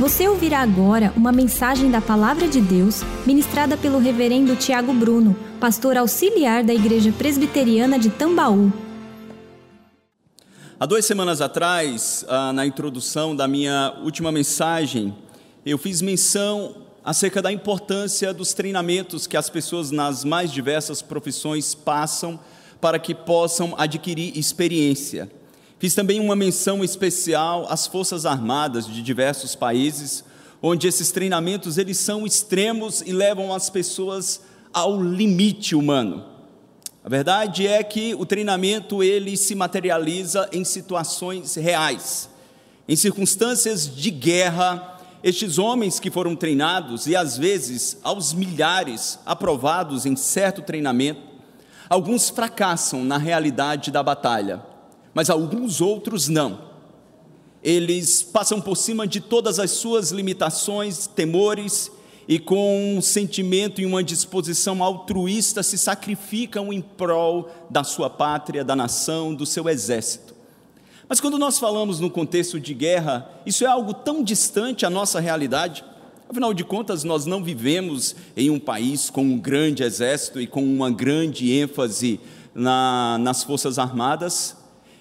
Você ouvirá agora uma mensagem da Palavra de Deus ministrada pelo Reverendo Tiago Bruno, pastor auxiliar da Igreja Presbiteriana de Tambaú. Há duas semanas atrás, ah, na introdução da minha última mensagem, eu fiz menção acerca da importância dos treinamentos que as pessoas nas mais diversas profissões passam para que possam adquirir experiência. Fiz também uma menção especial às Forças Armadas de diversos países, onde esses treinamentos eles são extremos e levam as pessoas ao limite humano. A verdade é que o treinamento ele se materializa em situações reais. Em circunstâncias de guerra, estes homens que foram treinados e às vezes aos milhares aprovados em certo treinamento, alguns fracassam na realidade da batalha mas alguns outros não. Eles passam por cima de todas as suas limitações, temores, e com um sentimento e uma disposição altruísta se sacrificam em prol da sua pátria, da nação, do seu exército. Mas quando nós falamos no contexto de guerra, isso é algo tão distante à nossa realidade. Afinal de contas, nós não vivemos em um país com um grande exército e com uma grande ênfase na, nas Forças Armadas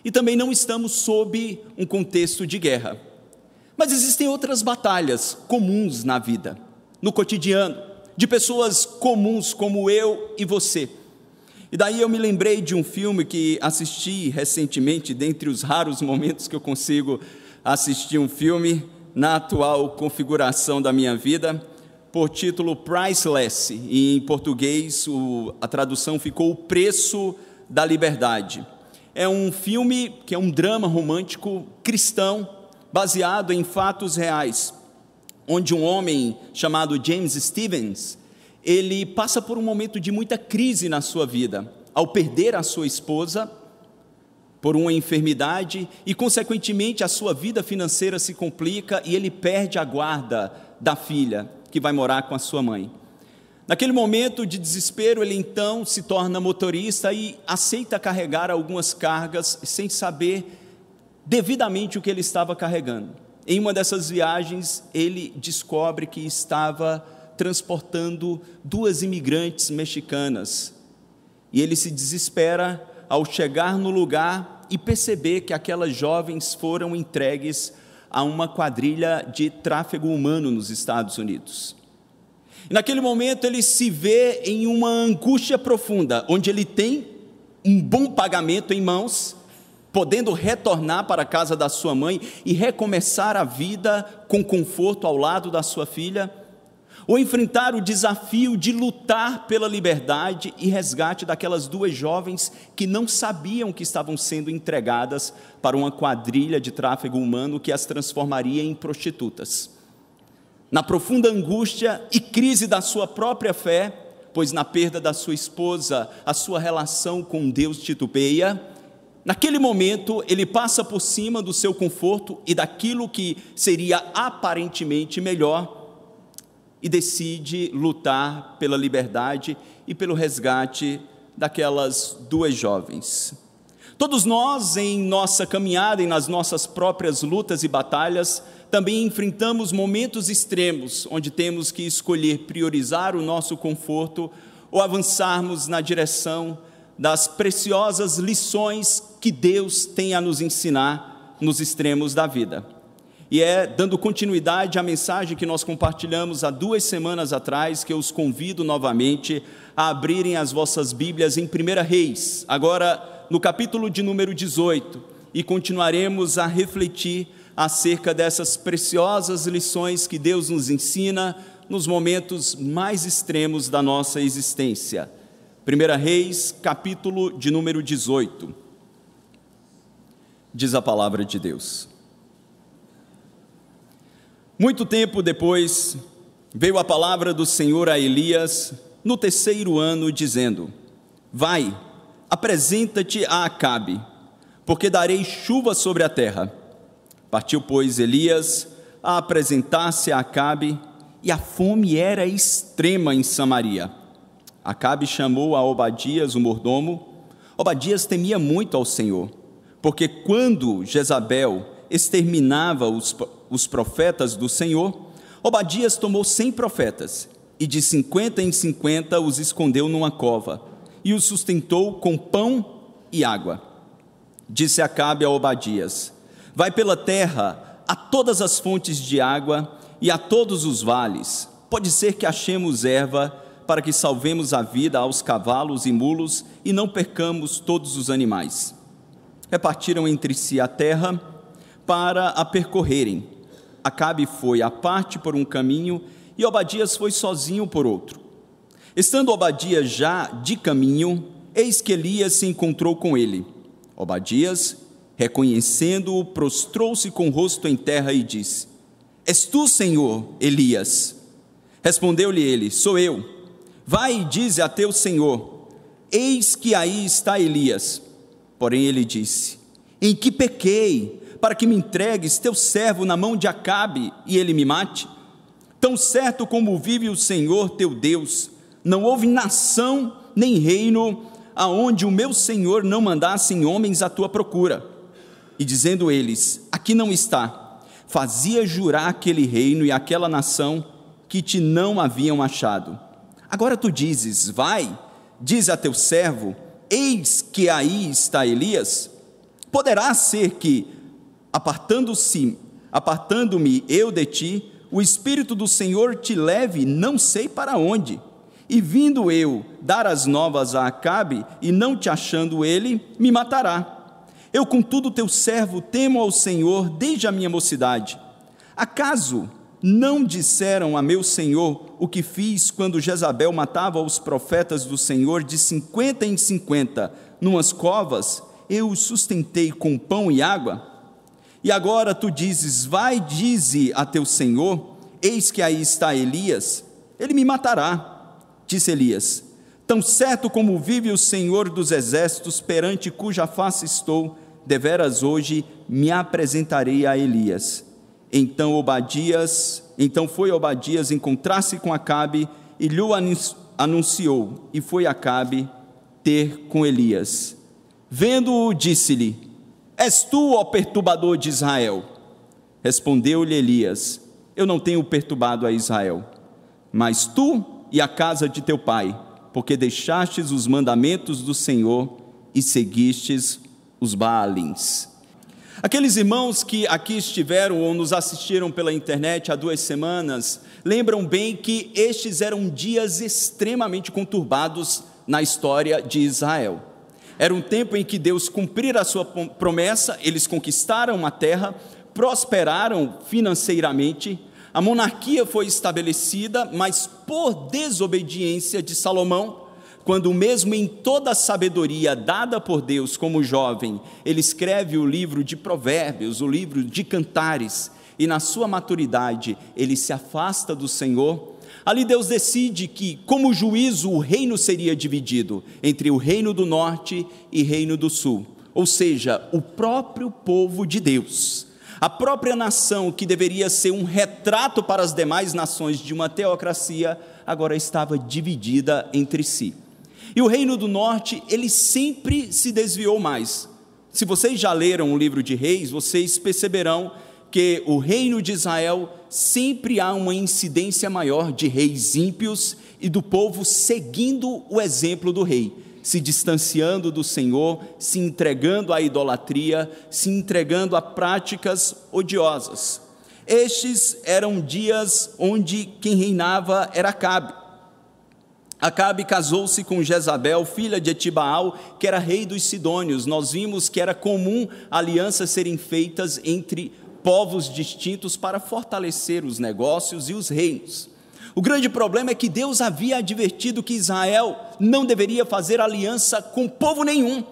e também não estamos sob um contexto de guerra. Mas existem outras batalhas comuns na vida, no cotidiano, de pessoas comuns como eu e você. E daí eu me lembrei de um filme que assisti recentemente, dentre os raros momentos que eu consigo assistir um filme na atual configuração da minha vida, por título Priceless, e em português a tradução ficou O Preço da Liberdade é um filme que é um drama romântico cristão, baseado em fatos reais, onde um homem chamado James Stevens, ele passa por um momento de muita crise na sua vida, ao perder a sua esposa por uma enfermidade e consequentemente a sua vida financeira se complica e ele perde a guarda da filha que vai morar com a sua mãe. Naquele momento de desespero, ele então se torna motorista e aceita carregar algumas cargas sem saber devidamente o que ele estava carregando. Em uma dessas viagens, ele descobre que estava transportando duas imigrantes mexicanas. E ele se desespera ao chegar no lugar e perceber que aquelas jovens foram entregues a uma quadrilha de tráfego humano nos Estados Unidos. E naquele momento ele se vê em uma angústia profunda, onde ele tem um bom pagamento em mãos, podendo retornar para a casa da sua mãe e recomeçar a vida com conforto ao lado da sua filha, ou enfrentar o desafio de lutar pela liberdade e resgate daquelas duas jovens que não sabiam que estavam sendo entregadas para uma quadrilha de tráfego humano que as transformaria em prostitutas na profunda angústia e crise da sua própria fé, pois na perda da sua esposa, a sua relação com Deus titubeia. Naquele momento, ele passa por cima do seu conforto e daquilo que seria aparentemente melhor e decide lutar pela liberdade e pelo resgate daquelas duas jovens. Todos nós, em nossa caminhada e nas nossas próprias lutas e batalhas, também enfrentamos momentos extremos, onde temos que escolher priorizar o nosso conforto ou avançarmos na direção das preciosas lições que Deus tem a nos ensinar nos extremos da vida. E é dando continuidade à mensagem que nós compartilhamos há duas semanas atrás, que eu os convido novamente a abrirem as vossas Bíblias em 1 Reis, agora no capítulo de número 18, e continuaremos a refletir acerca dessas preciosas lições que Deus nos ensina nos momentos mais extremos da nossa existência. 1 Reis, capítulo de número 18. Diz a palavra de Deus. Muito tempo depois, veio a palavra do Senhor a Elias no terceiro ano, dizendo: Vai, apresenta-te a Acabe, porque darei chuva sobre a terra. Partiu, pois, Elias a apresentar-se a Acabe, e a fome era extrema em Samaria. Acabe chamou a Obadias, o mordomo. Obadias temia muito ao Senhor, porque quando Jezabel exterminava os, os profetas do Senhor, Obadias tomou cem profetas e de cinquenta em cinquenta os escondeu numa cova e os sustentou com pão e água. Disse Acabe a Obadias: Vai pela terra a todas as fontes de água e a todos os vales. Pode ser que achemos erva para que salvemos a vida aos cavalos e mulos e não percamos todos os animais. Repartiram entre si a terra para a percorrerem. Acabe foi à parte por um caminho e Obadias foi sozinho por outro. Estando Obadias já de caminho, eis que Elias se encontrou com ele. Obadias, reconhecendo-o, prostrou-se com o rosto em terra e disse: És tu, Senhor, Elias? Respondeu-lhe ele: Sou eu. Vai e dize a teu senhor: Eis que aí está Elias. Porém ele disse: Em que pequei, para que me entregues teu servo na mão de Acabe e ele me mate? Tão certo como vive o Senhor teu Deus, não houve nação nem reino aonde o meu Senhor não mandasse homens à tua procura. E dizendo eles: Aqui não está, fazia jurar aquele reino e aquela nação que te não haviam achado. Agora tu dizes: Vai, diz a teu servo: Eis que aí está Elias. Poderá ser que, apartando-se, apartando-me eu de ti, o Espírito do Senhor te leve, não sei para onde e vindo eu dar as novas a Acabe, e não te achando ele, me matará. Eu, contudo, teu servo, temo ao Senhor desde a minha mocidade. Acaso não disseram a meu senhor o que fiz quando Jezabel matava os profetas do Senhor de cinquenta em cinquenta, numas covas, eu os sustentei com pão e água? E agora tu dizes: Vai, dize a teu senhor, eis que aí está Elias, ele me matará. Disse Elias: Tão certo como vive o Senhor dos exércitos, perante cuja face estou, deveras hoje me apresentarei a Elias. Então Obadias, então foi Obadias encontrar-se com Acabe e lhe anunciou, e foi Acabe ter com Elias. Vendo-o, disse-lhe: És tu, ó perturbador de Israel? Respondeu-lhe Elias: Eu não tenho perturbado a Israel, mas tu e a casa de teu pai, porque deixastes os mandamentos do Senhor e seguistes os Baalins. Aqueles irmãos que aqui estiveram ou nos assistiram pela internet há duas semanas, lembram bem que estes eram dias extremamente conturbados na história de Israel. Era um tempo em que Deus cumprira a sua promessa, eles conquistaram a terra, prosperaram financeiramente, a monarquia foi estabelecida, mas por desobediência de Salomão, quando mesmo em toda a sabedoria dada por Deus como jovem, ele escreve o livro de Provérbios, o livro de Cantares, e na sua maturidade ele se afasta do Senhor. Ali Deus decide que, como juízo, o reino seria dividido entre o reino do norte e reino do sul, ou seja, o próprio povo de Deus a própria nação, que deveria ser um retrato para as demais nações de uma teocracia, agora estava dividida entre si. E o reino do norte, ele sempre se desviou mais. Se vocês já leram o livro de Reis, vocês perceberão que o reino de Israel sempre há uma incidência maior de reis ímpios e do povo seguindo o exemplo do rei se distanciando do Senhor, se entregando à idolatria, se entregando a práticas odiosas. Estes eram dias onde quem reinava era Acabe. Acabe casou-se com Jezabel, filha de Etibaal, que era rei dos Sidônios. Nós vimos que era comum alianças serem feitas entre povos distintos para fortalecer os negócios e os reinos. O grande problema é que Deus havia advertido que Israel não deveria fazer aliança com povo nenhum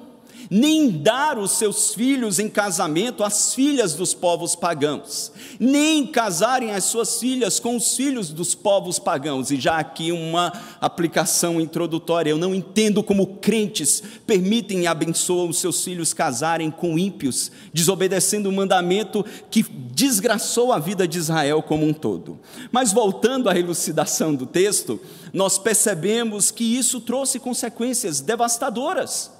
nem dar os seus filhos em casamento às filhas dos povos pagãos, nem casarem as suas filhas com os filhos dos povos pagãos. E já aqui uma aplicação introdutória: eu não entendo como crentes permitem e abençoam os seus filhos casarem com ímpios, desobedecendo o mandamento que desgraçou a vida de Israel como um todo. Mas voltando à elucidação do texto, nós percebemos que isso trouxe consequências devastadoras.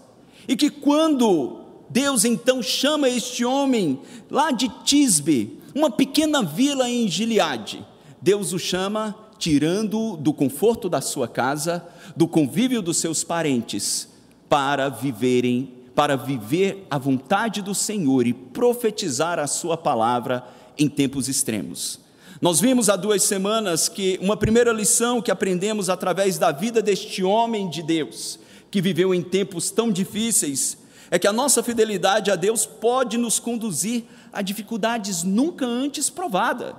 E que quando Deus então chama este homem lá de Tisbe, uma pequena vila em Gileade. Deus o chama tirando do conforto da sua casa, do convívio dos seus parentes, para viverem, para viver a vontade do Senhor e profetizar a sua palavra em tempos extremos. Nós vimos há duas semanas que uma primeira lição que aprendemos através da vida deste homem de Deus, que viveu em tempos tão difíceis, é que a nossa fidelidade a Deus pode nos conduzir a dificuldades nunca antes provadas.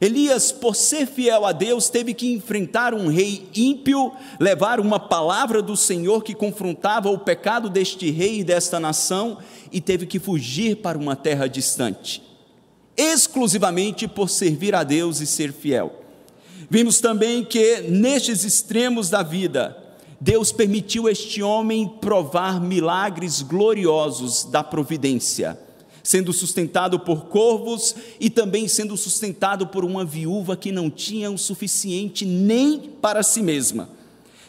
Elias, por ser fiel a Deus, teve que enfrentar um rei ímpio, levar uma palavra do Senhor que confrontava o pecado deste rei e desta nação, e teve que fugir para uma terra distante, exclusivamente por servir a Deus e ser fiel. Vimos também que nestes extremos da vida, Deus permitiu este homem provar milagres gloriosos da providência sendo sustentado por corvos e também sendo sustentado por uma viúva que não tinha o suficiente nem para si mesma.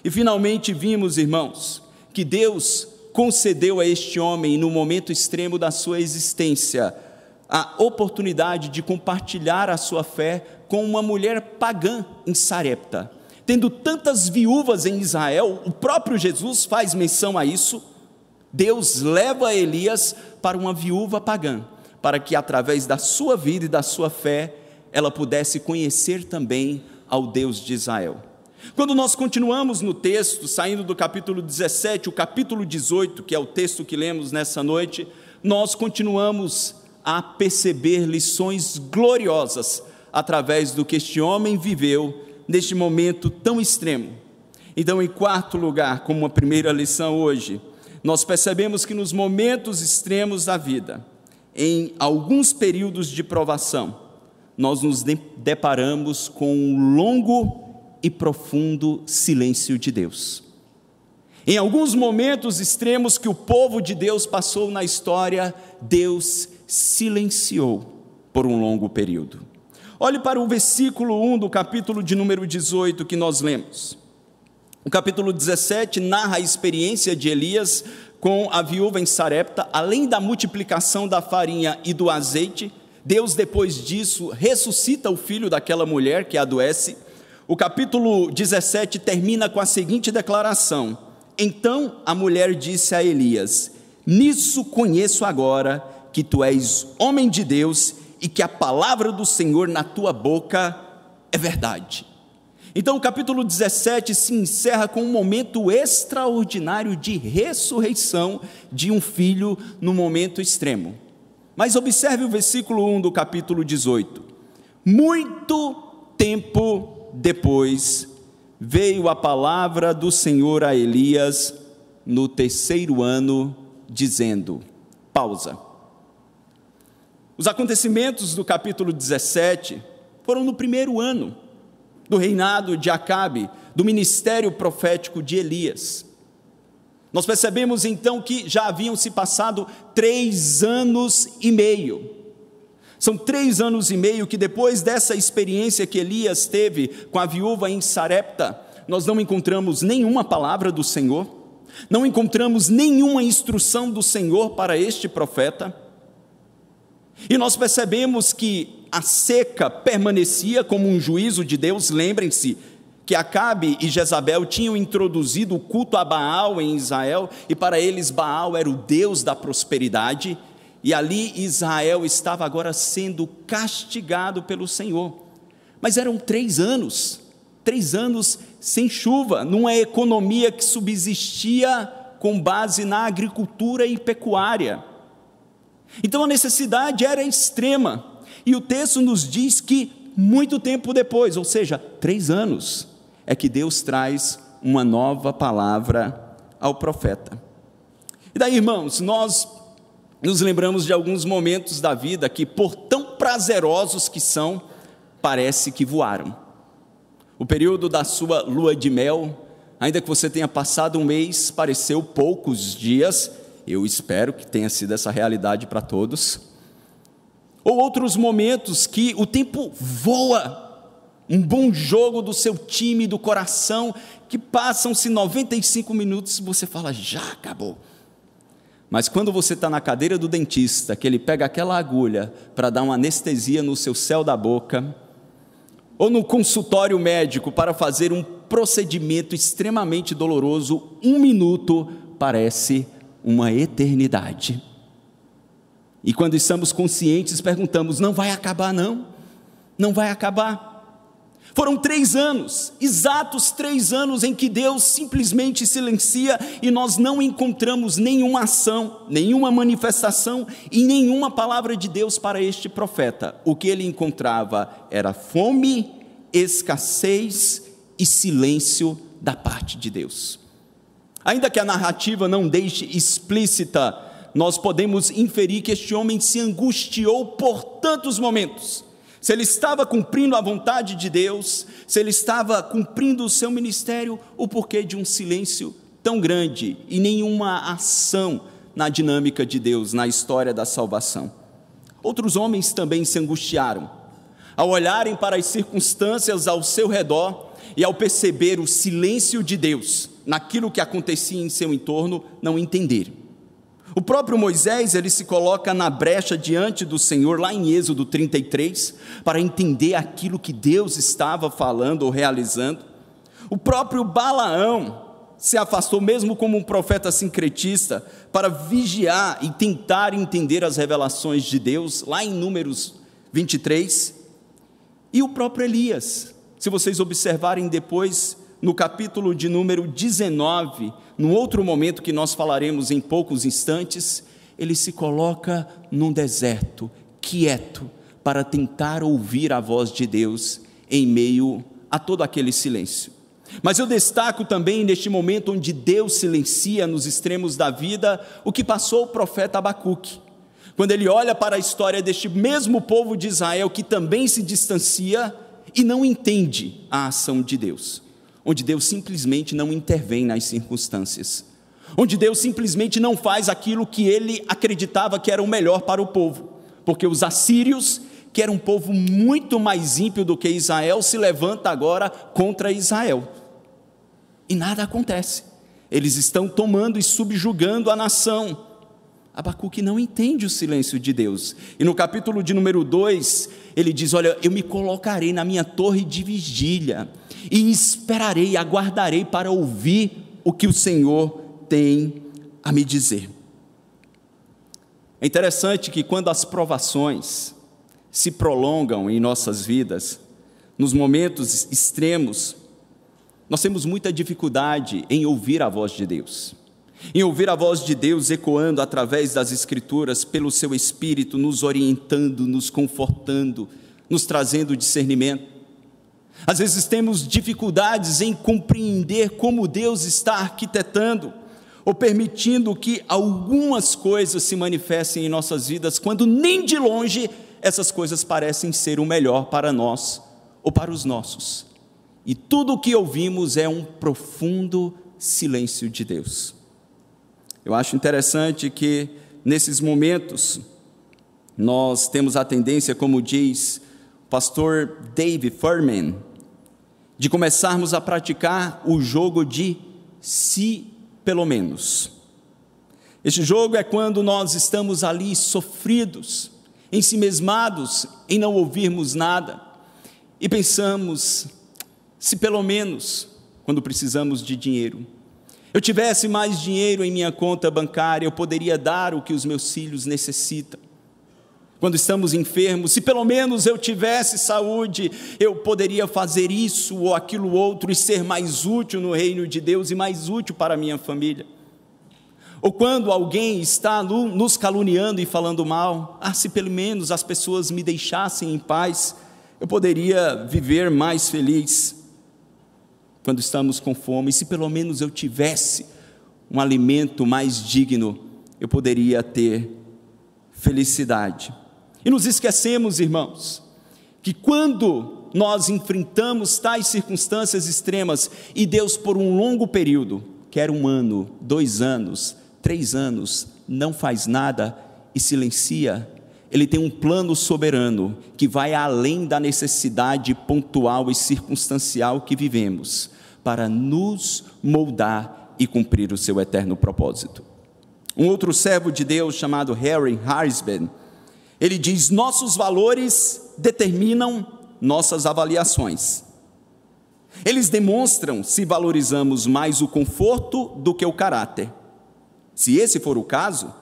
E finalmente vimos, irmãos, que Deus concedeu a este homem, no momento extremo da sua existência, a oportunidade de compartilhar a sua fé com uma mulher pagã em Sarepta. Tendo tantas viúvas em Israel, o próprio Jesus faz menção a isso Deus leva Elias para uma viúva pagã, para que através da sua vida e da sua fé, ela pudesse conhecer também ao Deus de Israel. Quando nós continuamos no texto, saindo do capítulo 17, o capítulo 18, que é o texto que lemos nessa noite, nós continuamos a perceber lições gloriosas através do que este homem viveu neste momento tão extremo. Então, em quarto lugar, como uma primeira lição hoje, nós percebemos que nos momentos extremos da vida, em alguns períodos de provação, nós nos deparamos com um longo e profundo silêncio de Deus. Em alguns momentos extremos que o povo de Deus passou na história, Deus silenciou por um longo período. Olhe para o versículo 1 do capítulo de número 18 que nós lemos. O capítulo 17 narra a experiência de Elias com a viúva em Sarepta, além da multiplicação da farinha e do azeite, Deus depois disso ressuscita o filho daquela mulher que adoece. O capítulo 17 termina com a seguinte declaração: Então a mulher disse a Elias: Nisso conheço agora que tu és homem de Deus e que a palavra do Senhor na tua boca é verdade. Então, o capítulo 17 se encerra com um momento extraordinário de ressurreição de um filho no momento extremo. Mas observe o versículo 1 do capítulo 18. Muito tempo depois, veio a palavra do Senhor a Elias no terceiro ano, dizendo: pausa. Os acontecimentos do capítulo 17 foram no primeiro ano do reinado de Acabe, do ministério profético de Elias. Nós percebemos então que já haviam se passado três anos e meio. São três anos e meio que depois dessa experiência que Elias teve com a viúva em Sarepta, nós não encontramos nenhuma palavra do Senhor, não encontramos nenhuma instrução do Senhor para este profeta. E nós percebemos que a seca permanecia como um juízo de Deus. Lembrem-se que Acabe e Jezabel tinham introduzido o culto a Baal em Israel, e para eles Baal era o Deus da prosperidade, e ali Israel estava agora sendo castigado pelo Senhor. Mas eram três anos, três anos sem chuva, numa economia que subsistia com base na agricultura e pecuária. Então a necessidade era extrema. E o texto nos diz que muito tempo depois, ou seja, três anos, é que Deus traz uma nova palavra ao profeta. E daí, irmãos, nós nos lembramos de alguns momentos da vida que, por tão prazerosos que são, parece que voaram. O período da sua lua de mel, ainda que você tenha passado um mês, pareceu poucos dias, eu espero que tenha sido essa realidade para todos ou outros momentos que o tempo voa, um bom jogo do seu time, do coração, que passam-se 95 minutos e você fala, já acabou. Mas quando você está na cadeira do dentista, que ele pega aquela agulha para dar uma anestesia no seu céu da boca, ou no consultório médico para fazer um procedimento extremamente doloroso, um minuto parece uma eternidade. E quando estamos conscientes, perguntamos: não vai acabar, não? Não vai acabar. Foram três anos, exatos três anos, em que Deus simplesmente silencia e nós não encontramos nenhuma ação, nenhuma manifestação e nenhuma palavra de Deus para este profeta. O que ele encontrava era fome, escassez e silêncio da parte de Deus. Ainda que a narrativa não deixe explícita, nós podemos inferir que este homem se angustiou por tantos momentos se ele estava cumprindo a vontade de Deus, se ele estava cumprindo o seu ministério, o porquê de um silêncio tão grande e nenhuma ação na dinâmica de Deus, na história da salvação. Outros homens também se angustiaram, ao olharem para as circunstâncias ao seu redor e ao perceber o silêncio de Deus naquilo que acontecia em seu entorno, não entenderam. O próprio Moisés, ele se coloca na brecha diante do Senhor, lá em Êxodo 33, para entender aquilo que Deus estava falando ou realizando. O próprio Balaão se afastou, mesmo como um profeta sincretista, para vigiar e tentar entender as revelações de Deus, lá em Números 23. E o próprio Elias, se vocês observarem depois, no capítulo de número 19, num outro momento que nós falaremos em poucos instantes, ele se coloca num deserto, quieto, para tentar ouvir a voz de Deus em meio a todo aquele silêncio. Mas eu destaco também neste momento onde Deus silencia nos extremos da vida o que passou o profeta Abacuque. Quando ele olha para a história deste mesmo povo de Israel que também se distancia e não entende a ação de Deus onde Deus simplesmente não intervém nas circunstâncias, onde Deus simplesmente não faz aquilo que ele acreditava que era o melhor para o povo, porque os assírios, que era um povo muito mais ímpio do que Israel, se levanta agora contra Israel. E nada acontece. Eles estão tomando e subjugando a nação. Abacuque não entende o silêncio de Deus. E no capítulo de número 2, ele diz: Olha, eu me colocarei na minha torre de vigília e esperarei, aguardarei para ouvir o que o Senhor tem a me dizer. É interessante que quando as provações se prolongam em nossas vidas, nos momentos extremos, nós temos muita dificuldade em ouvir a voz de Deus. Em ouvir a voz de Deus ecoando através das Escrituras, pelo seu Espírito, nos orientando, nos confortando, nos trazendo discernimento. Às vezes temos dificuldades em compreender como Deus está arquitetando ou permitindo que algumas coisas se manifestem em nossas vidas, quando nem de longe essas coisas parecem ser o melhor para nós ou para os nossos. E tudo o que ouvimos é um profundo silêncio de Deus. Eu acho interessante que nesses momentos nós temos a tendência, como diz o pastor Dave Furman, de começarmos a praticar o jogo de se pelo menos. Este jogo é quando nós estamos ali sofridos, ensimesmados em não ouvirmos nada e pensamos, se pelo menos, quando precisamos de dinheiro, eu tivesse mais dinheiro em minha conta bancária, eu poderia dar o que os meus filhos necessitam quando estamos enfermos, se pelo menos eu tivesse saúde, eu poderia fazer isso ou aquilo outro e ser mais útil no reino de Deus e mais útil para a minha família. Ou quando alguém está nos caluniando e falando mal, ah, se pelo menos as pessoas me deixassem em paz, eu poderia viver mais feliz. Quando estamos com fome, se pelo menos eu tivesse um alimento mais digno, eu poderia ter felicidade. E nos esquecemos, irmãos, que quando nós enfrentamos tais circunstâncias extremas e Deus, por um longo período, quer um ano, dois anos, três anos, não faz nada e silencia, Ele tem um plano soberano que vai além da necessidade pontual e circunstancial que vivemos, para nos moldar e cumprir o seu eterno propósito. Um outro servo de Deus chamado Harry Harsben, ele diz: Nossos valores determinam nossas avaliações. Eles demonstram se valorizamos mais o conforto do que o caráter. Se esse for o caso,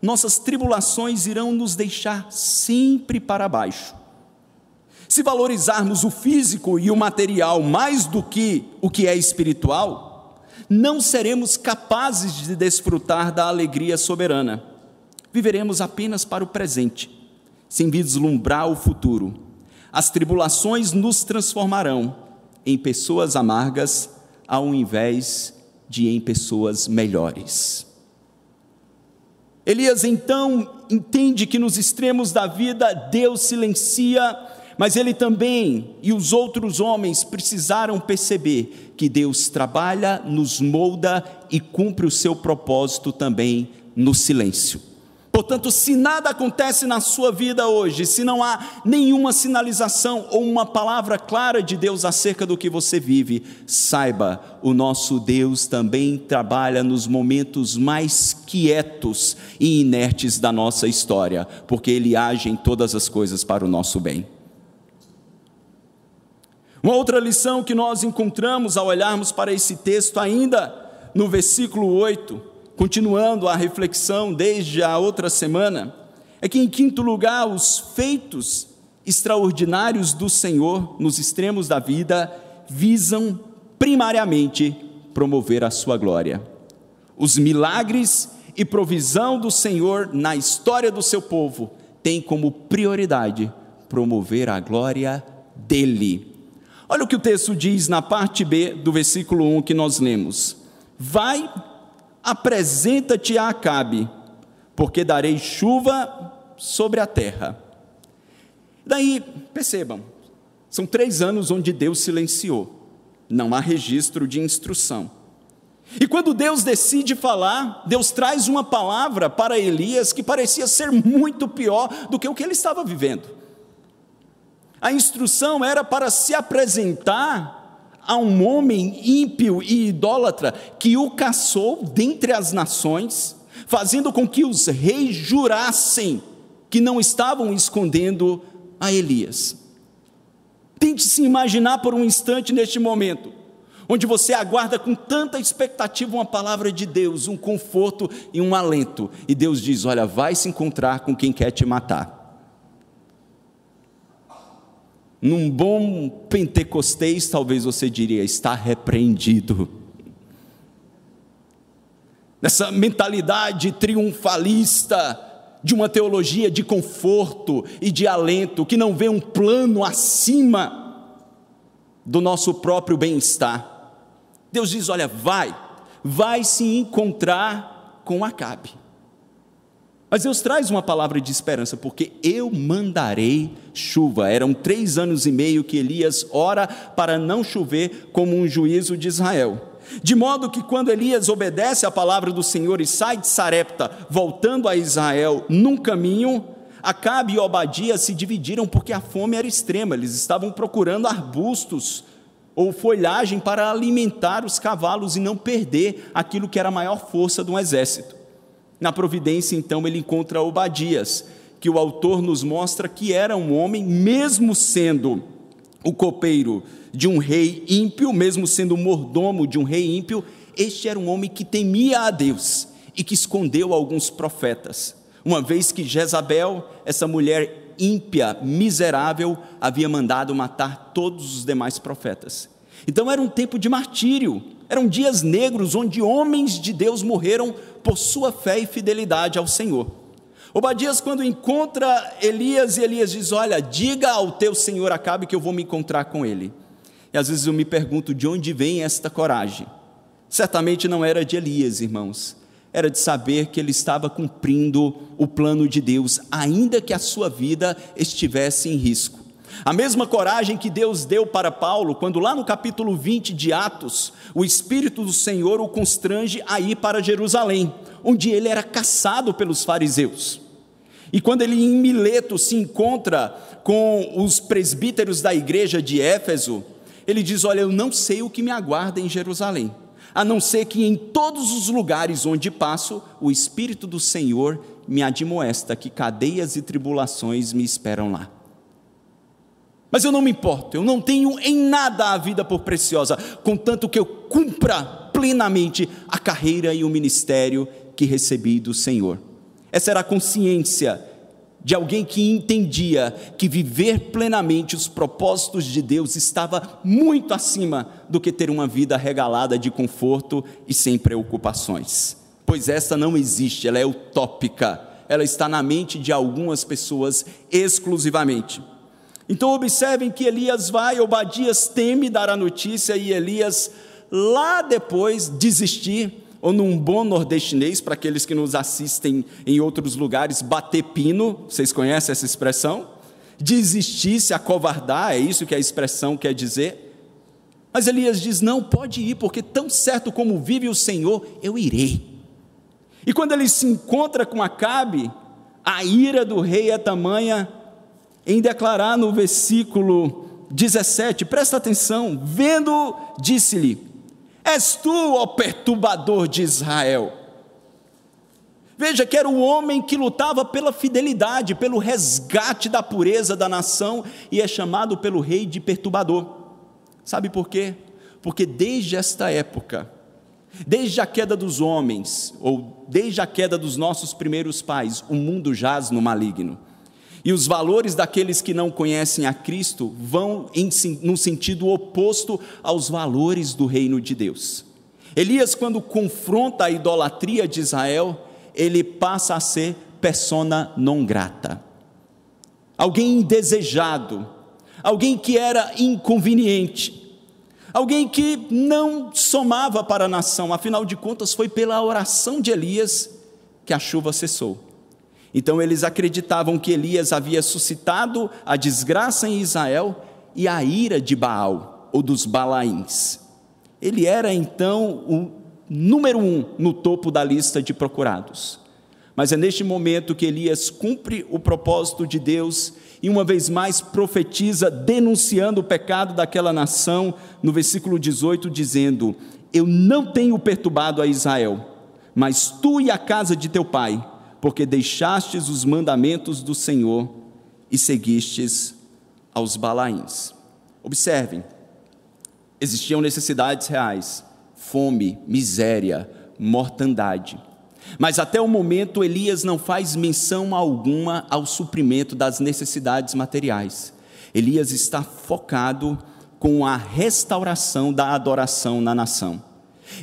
nossas tribulações irão nos deixar sempre para baixo. Se valorizarmos o físico e o material mais do que o que é espiritual, não seremos capazes de desfrutar da alegria soberana. Viveremos apenas para o presente, sem vislumbrar o futuro. As tribulações nos transformarão em pessoas amargas, ao invés de em pessoas melhores. Elias então entende que nos extremos da vida Deus silencia, mas ele também e os outros homens precisaram perceber que Deus trabalha, nos molda e cumpre o seu propósito também no silêncio. Portanto, se nada acontece na sua vida hoje, se não há nenhuma sinalização ou uma palavra clara de Deus acerca do que você vive, saiba, o nosso Deus também trabalha nos momentos mais quietos e inertes da nossa história, porque Ele age em todas as coisas para o nosso bem. Uma outra lição que nós encontramos ao olharmos para esse texto, ainda no versículo 8, continuando a reflexão desde a outra semana, é que, em quinto lugar, os feitos extraordinários do Senhor nos extremos da vida visam primariamente promover a sua glória. Os milagres e provisão do Senhor na história do seu povo têm como prioridade promover a glória dele. Olha o que o texto diz na parte B do versículo 1 que nós lemos: Vai apresenta-te a Acabe, porque darei chuva sobre a terra. Daí, percebam, são três anos onde Deus silenciou, não há registro de instrução. E quando Deus decide falar, Deus traz uma palavra para Elias que parecia ser muito pior do que o que ele estava vivendo. A instrução era para se apresentar a um homem ímpio e idólatra que o caçou dentre as nações, fazendo com que os reis jurassem que não estavam escondendo a Elias. Tente se imaginar por um instante neste momento, onde você aguarda com tanta expectativa uma palavra de Deus, um conforto e um alento, e Deus diz: Olha, vai se encontrar com quem quer te matar. Num bom pentecostês, talvez você diria, está repreendido. Nessa mentalidade triunfalista de uma teologia de conforto e de alento, que não vê um plano acima do nosso próprio bem-estar. Deus diz: olha, vai, vai se encontrar com Acabe. Mas Deus traz uma palavra de esperança, porque eu mandarei chuva. Eram três anos e meio que Elias ora para não chover como um juízo de Israel. De modo que quando Elias obedece à palavra do Senhor e sai de Sarepta, voltando a Israel num caminho, Acabe e Obadia se dividiram porque a fome era extrema, eles estavam procurando arbustos ou folhagem para alimentar os cavalos e não perder aquilo que era a maior força um exército. Na providência, então, ele encontra Obadias, que o autor nos mostra que era um homem, mesmo sendo o copeiro de um rei ímpio, mesmo sendo o mordomo de um rei ímpio, este era um homem que temia a Deus e que escondeu alguns profetas. Uma vez que Jezabel, essa mulher ímpia, miserável, havia mandado matar todos os demais profetas. Então era um tempo de martírio, eram dias negros onde homens de Deus morreram por sua fé e fidelidade ao Senhor. Obadias, quando encontra Elias, e Elias diz: Olha, diga ao teu senhor Acabe que eu vou me encontrar com ele. E às vezes eu me pergunto de onde vem esta coragem. Certamente não era de Elias, irmãos, era de saber que ele estava cumprindo o plano de Deus, ainda que a sua vida estivesse em risco. A mesma coragem que Deus deu para Paulo, quando lá no capítulo 20 de Atos, o Espírito do Senhor o constrange a ir para Jerusalém, onde ele era caçado pelos fariseus. E quando ele em Mileto se encontra com os presbíteros da igreja de Éfeso, ele diz: Olha, eu não sei o que me aguarda em Jerusalém. a não ser que em todos os lugares onde passo, o Espírito do Senhor me admoesta que cadeias e tribulações me esperam lá. Mas eu não me importo, eu não tenho em nada a vida por preciosa, contanto que eu cumpra plenamente a carreira e o ministério que recebi do Senhor. Essa era a consciência de alguém que entendia que viver plenamente os propósitos de Deus estava muito acima do que ter uma vida regalada de conforto e sem preocupações. Pois essa não existe, ela é utópica, ela está na mente de algumas pessoas exclusivamente. Então observem que Elias vai, Obadias teme dar a notícia e Elias lá depois desistir, ou num bom nordestinês, para aqueles que nos assistem em outros lugares, bater pino, vocês conhecem essa expressão? Desistir, se acovardar, é isso que a expressão quer dizer. Mas Elias diz: não, pode ir, porque tão certo como vive o Senhor, eu irei. E quando ele se encontra com Acabe, a ira do rei é tamanha em declarar no versículo 17, presta atenção, vendo, disse-lhe: És tu, ó perturbador de Israel. Veja que era o homem que lutava pela fidelidade, pelo resgate da pureza da nação e é chamado pelo rei de perturbador. Sabe por quê? Porque desde esta época, desde a queda dos homens, ou desde a queda dos nossos primeiros pais, o mundo jaz no maligno. E os valores daqueles que não conhecem a Cristo vão em, no sentido oposto aos valores do reino de Deus. Elias, quando confronta a idolatria de Israel, ele passa a ser persona non grata. Alguém indesejado, alguém que era inconveniente, alguém que não somava para a nação, afinal de contas, foi pela oração de Elias que a chuva cessou. Então eles acreditavam que Elias havia suscitado a desgraça em Israel e a ira de Baal, ou dos Balaíns. Ele era então o número um no topo da lista de procurados. Mas é neste momento que Elias cumpre o propósito de Deus e uma vez mais profetiza, denunciando o pecado daquela nação, no versículo 18, dizendo: Eu não tenho perturbado a Israel, mas tu e a casa de teu pai porque deixastes os mandamentos do Senhor e seguistes aos Balaíns. Observem, existiam necessidades reais, fome, miséria, mortandade. Mas até o momento Elias não faz menção alguma ao suprimento das necessidades materiais. Elias está focado com a restauração da adoração na nação.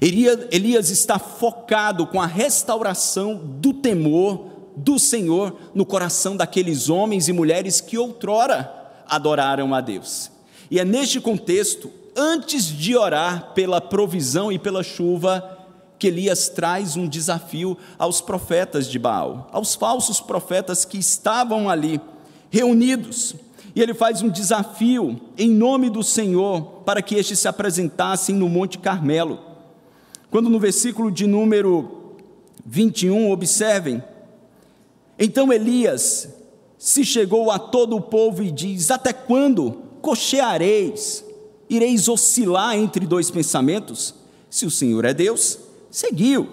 Elias está focado com a restauração do temor do Senhor no coração daqueles homens e mulheres que outrora adoraram a Deus. E é neste contexto, antes de orar pela provisão e pela chuva, que Elias traz um desafio aos profetas de Baal, aos falsos profetas que estavam ali reunidos. E ele faz um desafio em nome do Senhor para que estes se apresentassem no Monte Carmelo. Quando no versículo de número 21, observem, então Elias se chegou a todo o povo e diz: Até quando cocheareis? Ireis oscilar entre dois pensamentos? Se o Senhor é Deus, seguiu.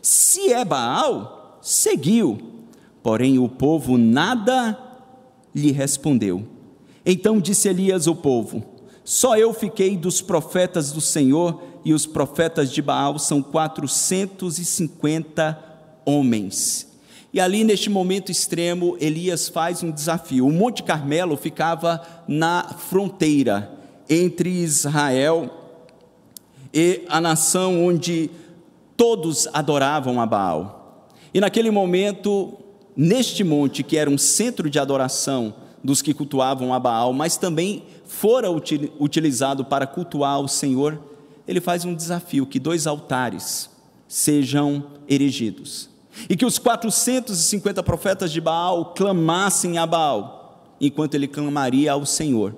Se é Baal, seguiu. Porém o povo nada lhe respondeu. Então disse Elias ao povo: Só eu fiquei dos profetas do Senhor e os profetas de Baal são 450 homens. E ali, neste momento extremo, Elias faz um desafio. O Monte Carmelo ficava na fronteira entre Israel e a nação onde todos adoravam a Baal. E naquele momento, neste monte, que era um centro de adoração dos que cultuavam a Baal, mas também fora utilizado para cultuar o Senhor, ele faz um desafio: que dois altares sejam erigidos. E que os 450 profetas de Baal clamassem a Baal, enquanto ele clamaria ao Senhor.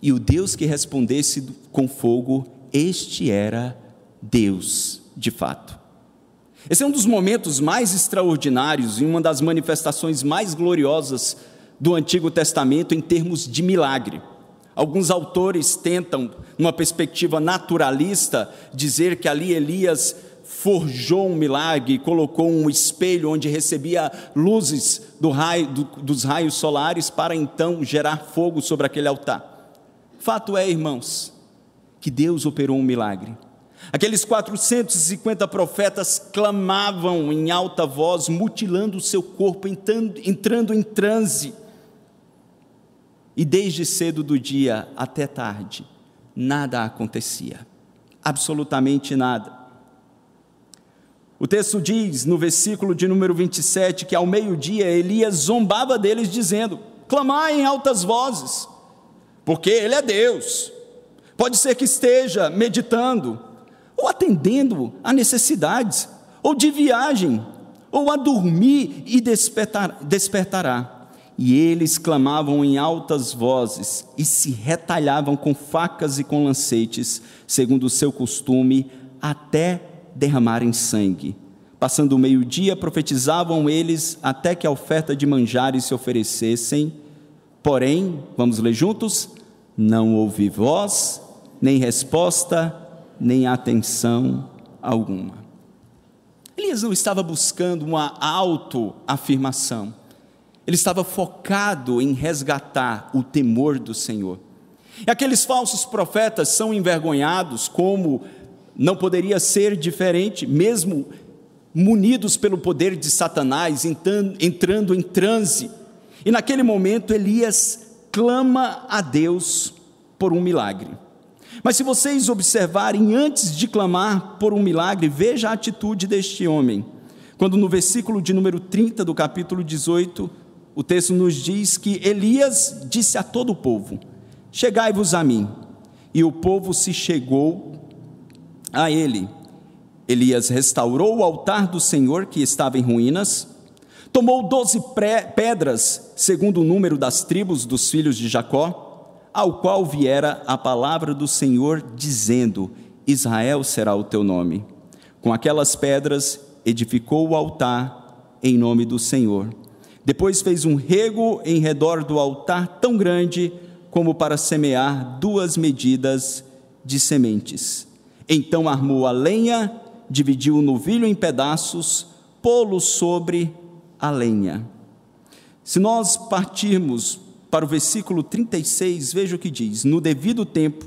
E o Deus que respondesse com fogo, este era Deus de fato. Esse é um dos momentos mais extraordinários e uma das manifestações mais gloriosas do Antigo Testamento em termos de milagre. Alguns autores tentam, numa perspectiva naturalista, dizer que ali Elias forjou um milagre, colocou um espelho onde recebia luzes do raio, do, dos raios solares para então gerar fogo sobre aquele altar. Fato é, irmãos, que Deus operou um milagre. Aqueles 450 profetas clamavam em alta voz, mutilando o seu corpo, entrando, entrando em transe. E desde cedo do dia até tarde, nada acontecia, absolutamente nada. O texto diz, no versículo de número 27, que ao meio-dia Elias zombava deles, dizendo: Clamai em altas vozes, porque Ele é Deus. Pode ser que esteja meditando, ou atendendo a necessidades, ou de viagem, ou a dormir e despertar, despertará. E eles clamavam em altas vozes e se retalhavam com facas e com lancetes, segundo o seu costume, até derramarem sangue. Passando o meio-dia, profetizavam eles até que a oferta de manjares se oferecessem. Porém, vamos ler juntos: não houve voz, nem resposta, nem atenção alguma. Elias não estava buscando uma autoafirmação ele estava focado em resgatar o temor do Senhor. E aqueles falsos profetas são envergonhados, como não poderia ser diferente, mesmo munidos pelo poder de Satanás, entrando, em transe. E naquele momento Elias clama a Deus por um milagre. Mas se vocês observarem, antes de clamar por um milagre, veja a atitude deste homem. Quando no versículo de número 30 do capítulo 18, o texto nos diz que Elias disse a todo o povo: Chegai-vos a mim. E o povo se chegou a ele. Elias restaurou o altar do Senhor que estava em ruínas, tomou doze pedras, segundo o número das tribos dos filhos de Jacó, ao qual viera a palavra do Senhor, dizendo: Israel será o teu nome. Com aquelas pedras edificou o altar em nome do Senhor depois fez um rego em redor do altar tão grande como para semear duas medidas de sementes. Então armou a lenha, dividiu o novilho em pedaços, pô-lo sobre a lenha. Se nós partirmos para o versículo 36, veja o que diz: No devido tempo,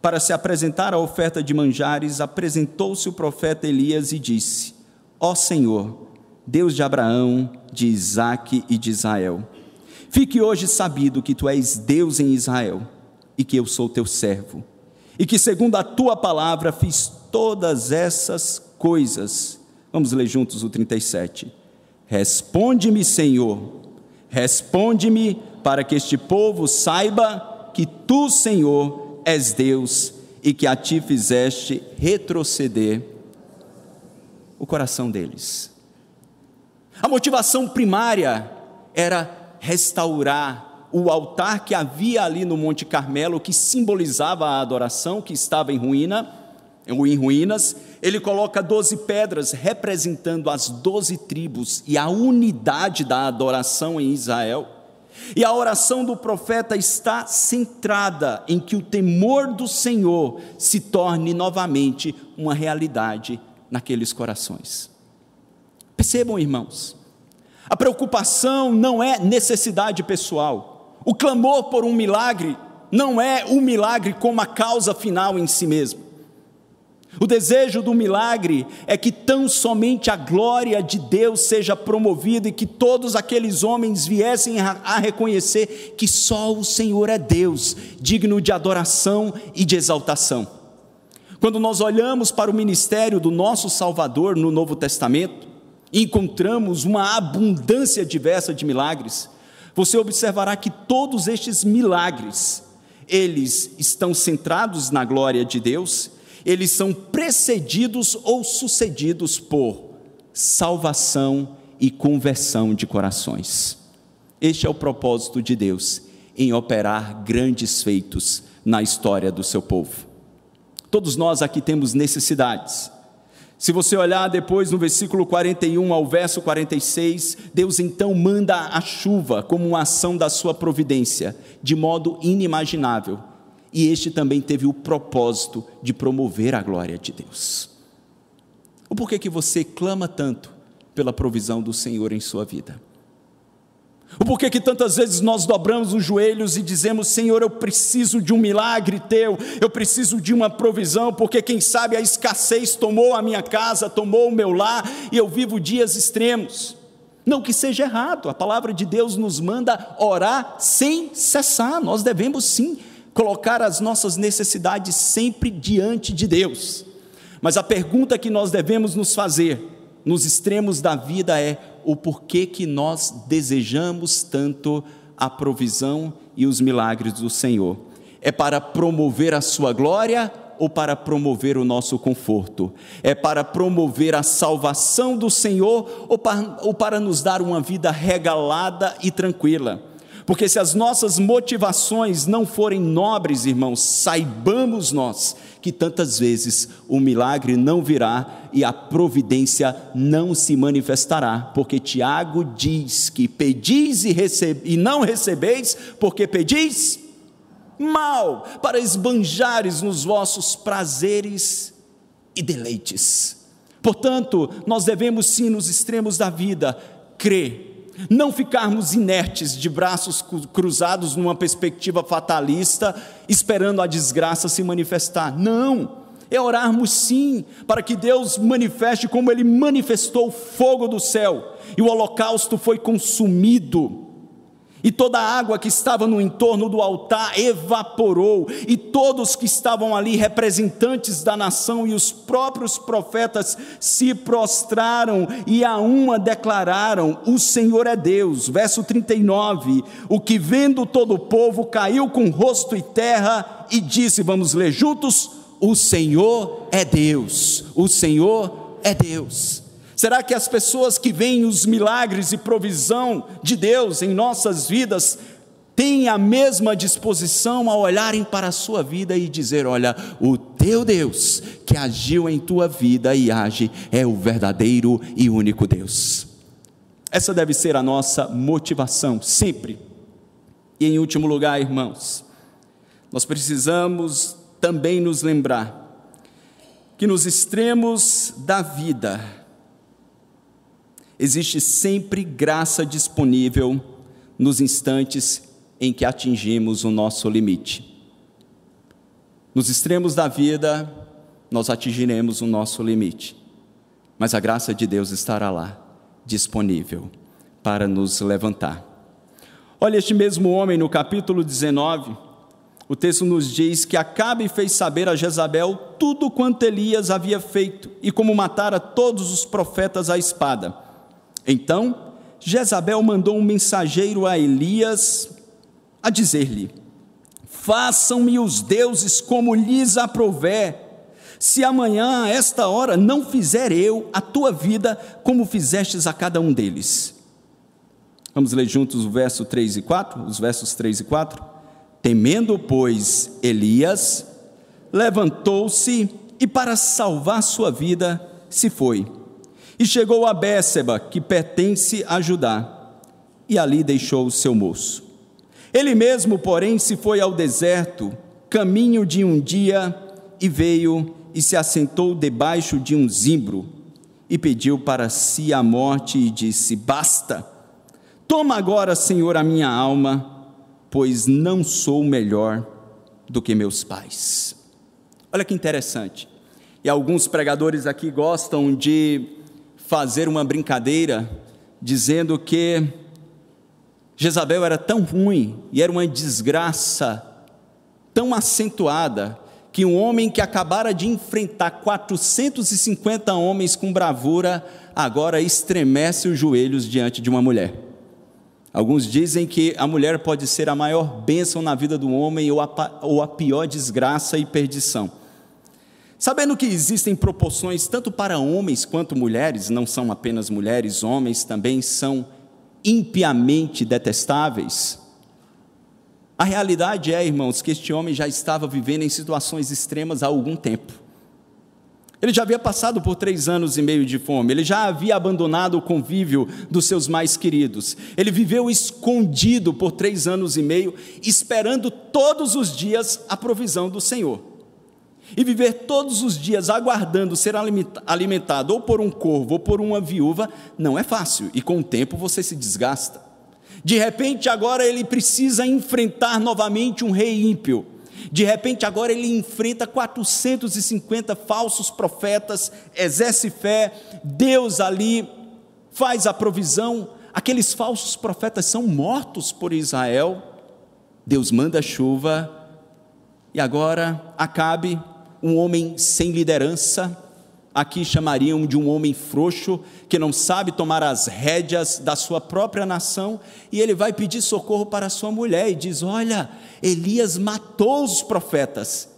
para se apresentar a oferta de manjares, apresentou-se o profeta Elias e disse: Ó Senhor, Deus de Abraão, de Isaque e de Israel. Fique hoje sabido que tu és Deus em Israel e que eu sou teu servo, e que segundo a tua palavra fiz todas essas coisas. Vamos ler juntos o 37. Responde-me, Senhor, responde-me para que este povo saiba que tu, Senhor, és Deus e que a ti fizeste retroceder o coração deles. A motivação primária era restaurar o altar que havia ali no Monte Carmelo, que simbolizava a adoração que estava em ruína, em ruínas. Ele coloca doze pedras representando as doze tribos e a unidade da adoração em Israel. E a oração do profeta está centrada em que o temor do Senhor se torne novamente uma realidade naqueles corações. Percebam, irmãos, a preocupação não é necessidade pessoal. O clamor por um milagre não é um milagre como a causa final em si mesmo. O desejo do milagre é que tão somente a glória de Deus seja promovida e que todos aqueles homens viessem a reconhecer que só o Senhor é Deus, digno de adoração e de exaltação. Quando nós olhamos para o ministério do nosso Salvador no Novo Testamento, encontramos uma abundância diversa de milagres, você observará que todos estes milagres, eles estão centrados na glória de Deus, eles são precedidos ou sucedidos por salvação e conversão de corações. Este é o propósito de Deus em operar grandes feitos na história do seu povo. Todos nós aqui temos necessidades, Se você olhar depois no versículo 41 ao verso 46, Deus então manda a chuva como uma ação da sua providência, de modo inimaginável. E este também teve o propósito de promover a glória de Deus. O porquê que você clama tanto pela provisão do Senhor em sua vida? O porquê que tantas vezes nós dobramos os joelhos e dizemos: Senhor, eu preciso de um milagre teu, eu preciso de uma provisão, porque quem sabe a escassez tomou a minha casa, tomou o meu lar e eu vivo dias extremos. Não que seja errado, a palavra de Deus nos manda orar sem cessar, nós devemos sim colocar as nossas necessidades sempre diante de Deus. Mas a pergunta que nós devemos nos fazer nos extremos da vida é: o porquê que nós desejamos tanto a provisão e os milagres do Senhor. É para promover a sua glória ou para promover o nosso conforto? É para promover a salvação do Senhor ou para, ou para nos dar uma vida regalada e tranquila? Porque se as nossas motivações não forem nobres, irmãos, saibamos nós que tantas vezes o milagre não virá e a providência não se manifestará, porque Tiago diz que pedis e, e não recebeis, porque pedis mal, para esbanjares nos vossos prazeres e deleites. Portanto, nós devemos sim, nos extremos da vida, crer não ficarmos inertes de braços cruzados numa perspectiva fatalista, esperando a desgraça se manifestar. Não, é orarmos sim, para que Deus manifeste como Ele manifestou o fogo do céu, e o holocausto foi consumido e toda a água que estava no entorno do altar evaporou, e todos que estavam ali, representantes da nação e os próprios profetas, se prostraram e a uma declararam: O Senhor é Deus. Verso 39: O que vendo todo o povo caiu com rosto e terra e disse: Vamos ler juntos: O Senhor é Deus, o Senhor é Deus. Será que as pessoas que veem os milagres e provisão de Deus em nossas vidas têm a mesma disposição a olharem para a sua vida e dizer: Olha, o teu Deus que agiu em tua vida e age é o verdadeiro e único Deus? Essa deve ser a nossa motivação, sempre. E em último lugar, irmãos, nós precisamos também nos lembrar que nos extremos da vida, existe sempre graça disponível nos instantes em que atingimos o nosso limite. Nos extremos da vida, nós atingiremos o nosso limite, mas a graça de Deus estará lá, disponível, para nos levantar. Olha, este mesmo homem, no capítulo 19, o texto nos diz que Acabe fez saber a Jezabel tudo quanto Elias havia feito e como matara todos os profetas à espada. Então, Jezabel mandou um mensageiro a Elias a dizer-lhe: Façam-me os deuses como lhes aprouver, se amanhã, a esta hora, não fizer eu a tua vida como fizestes a cada um deles. Vamos ler juntos o verso 3 e 4, os versos 3 e 4. Temendo, pois, Elias, levantou-se e, para salvar sua vida, se foi e chegou a Béceba, que pertence a Judá, e ali deixou o seu moço. Ele mesmo, porém, se foi ao deserto, caminho de um dia, e veio e se assentou debaixo de um zimbro, e pediu para si a morte, e disse: Basta, toma agora, Senhor, a minha alma, pois não sou melhor do que meus pais. Olha que interessante. E alguns pregadores aqui gostam de fazer uma brincadeira dizendo que Jezabel era tão ruim e era uma desgraça tão acentuada que um homem que acabara de enfrentar 450 homens com bravura agora estremece os joelhos diante de uma mulher. Alguns dizem que a mulher pode ser a maior bênção na vida do homem ou a, ou a pior desgraça e perdição. Sabendo que existem proporções tanto para homens quanto mulheres, não são apenas mulheres, homens também são impiamente detestáveis. A realidade é, irmãos, que este homem já estava vivendo em situações extremas há algum tempo. Ele já havia passado por três anos e meio de fome, ele já havia abandonado o convívio dos seus mais queridos, ele viveu escondido por três anos e meio, esperando todos os dias a provisão do Senhor. E viver todos os dias aguardando ser alimentado ou por um corvo ou por uma viúva não é fácil, e com o tempo você se desgasta. De repente, agora ele precisa enfrentar novamente um rei ímpio de repente, agora ele enfrenta 450 falsos profetas, exerce fé, Deus ali faz a provisão. Aqueles falsos profetas são mortos por Israel. Deus manda chuva. E agora Acabe, um homem sem liderança, aqui chamariam de um homem frouxo, que não sabe tomar as rédeas da sua própria nação, e ele vai pedir socorro para sua mulher e diz: Olha, Elias matou os profetas.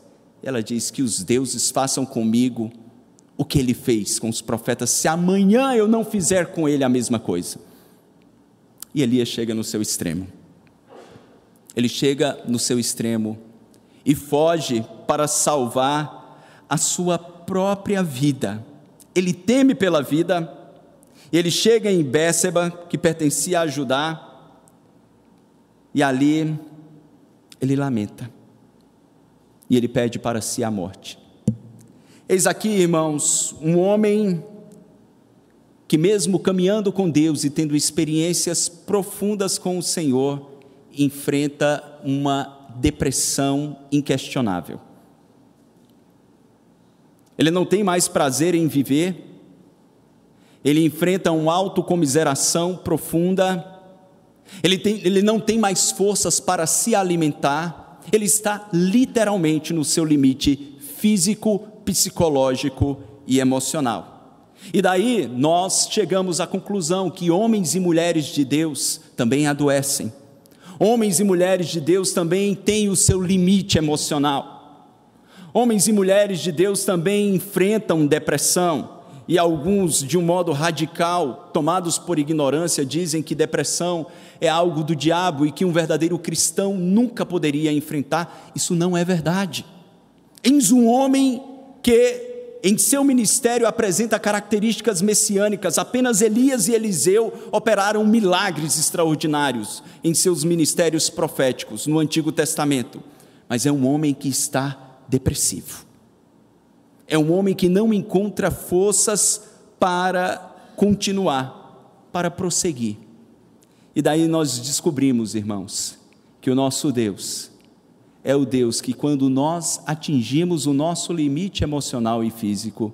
Ela diz: Que os deuses façam comigo o que ele fez com os profetas, se amanhã eu não fizer com ele a mesma coisa. E Elias chega no seu extremo. Ele chega no seu extremo e foge para salvar a sua própria vida. Ele teme pela vida, ele chega em Béceba, que pertencia a Judá, e ali ele lamenta. E ele pede para si a morte. Eis aqui, irmãos, um homem que, mesmo caminhando com Deus e tendo experiências profundas com o Senhor, enfrenta uma depressão inquestionável. Ele não tem mais prazer em viver, ele enfrenta uma autocomiseração profunda, ele, tem, ele não tem mais forças para se alimentar, ele está literalmente no seu limite físico, psicológico e emocional. E daí nós chegamos à conclusão que homens e mulheres de Deus também adoecem. Homens e mulheres de Deus também têm o seu limite emocional. Homens e mulheres de Deus também enfrentam depressão, e alguns, de um modo radical, tomados por ignorância, dizem que depressão é algo do diabo e que um verdadeiro cristão nunca poderia enfrentar. Isso não é verdade. Eis um homem que, em seu ministério, apresenta características messiânicas. Apenas Elias e Eliseu operaram milagres extraordinários em seus ministérios proféticos no Antigo Testamento. Mas é um homem que está depressivo. É um homem que não encontra forças para continuar, para prosseguir. E daí nós descobrimos, irmãos, que o nosso Deus é o Deus que, quando nós atingimos o nosso limite emocional e físico,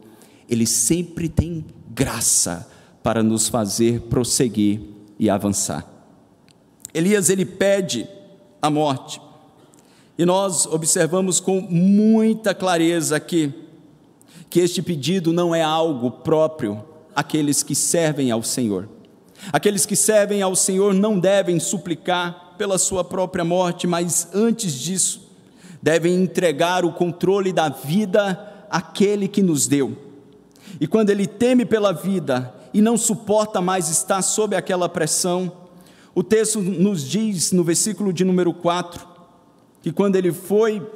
Ele sempre tem graça para nos fazer prosseguir e avançar. Elias, ele pede a morte, e nós observamos com muita clareza aqui que este pedido não é algo próprio àqueles que servem ao Senhor. Aqueles que servem ao Senhor não devem suplicar pela sua própria morte, mas antes disso, devem entregar o controle da vida àquele que nos deu. E quando ele teme pela vida e não suporta mais estar sob aquela pressão, o texto nos diz no versículo de número 4 que quando ele foi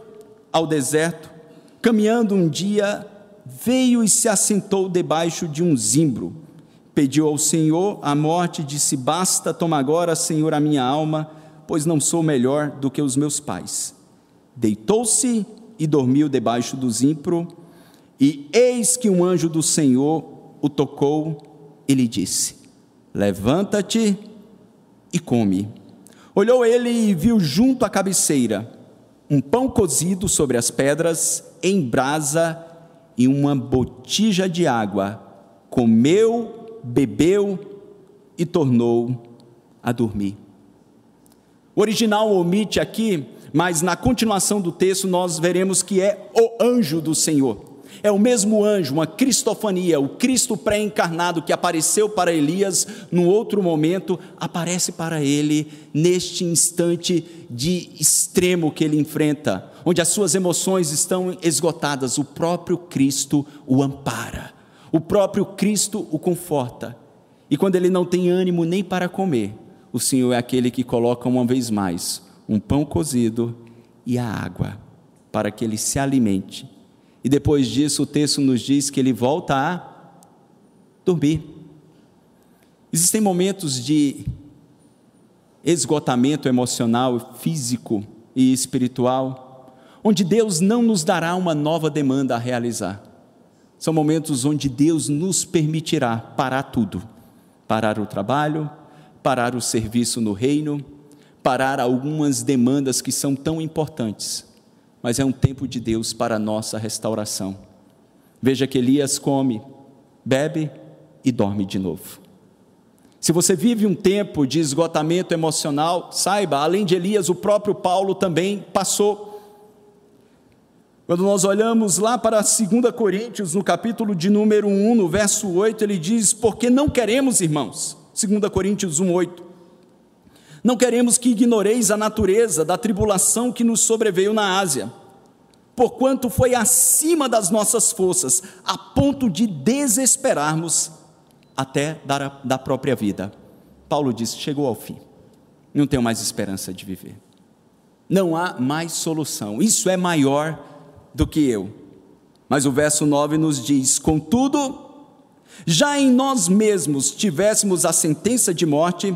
ao deserto, caminhando um dia, veio e se assentou debaixo de um zimbro. Pediu ao Senhor a morte disse: Basta, toma agora, Senhor, a minha alma, pois não sou melhor do que os meus pais. Deitou-se e dormiu debaixo do zimbro, e eis que um anjo do Senhor o tocou e lhe disse: Levanta-te e come. Olhou ele e viu junto à cabeceira um pão cozido sobre as pedras, em brasa e uma botija de água. Comeu, bebeu e tornou a dormir. O original omite aqui, mas na continuação do texto nós veremos que é o anjo do Senhor. É o mesmo anjo, uma cristofania, o Cristo pré-encarnado que apareceu para Elias num outro momento, aparece para ele neste instante de extremo que ele enfrenta, onde as suas emoções estão esgotadas. O próprio Cristo o ampara, o próprio Cristo o conforta. E quando ele não tem ânimo nem para comer, o Senhor é aquele que coloca uma vez mais um pão cozido e a água para que ele se alimente E depois disso, o texto nos diz que ele volta a dormir. Existem momentos de esgotamento emocional, físico e espiritual, onde Deus não nos dará uma nova demanda a realizar. São momentos onde Deus nos permitirá parar tudo parar o trabalho, parar o serviço no reino, parar algumas demandas que são tão importantes, mas é um tempo de Deus para a nossa restauração. Veja que Elias come, bebe e dorme de novo. Se você vive um tempo de esgotamento emocional, saiba, além de Elias, o próprio Paulo também passou. Quando nós olhamos lá para 2 Coríntios, no capítulo de número 1, no verso 8, ele diz: Porque não queremos, irmãos, 2 Coríntios 1, 8, não queremos que ignoreis a natureza da tribulação que nos sobreveio na Ásia, porquanto foi acima das nossas forças, a ponto de desesperarmos até da, da própria vida. Paulo diz: chegou ao fim, não tenho mais esperança de viver, não há mais solução, isso é maior do que eu. Mas o verso 9 nos diz: contudo, já em nós mesmos tivéssemos a sentença de morte,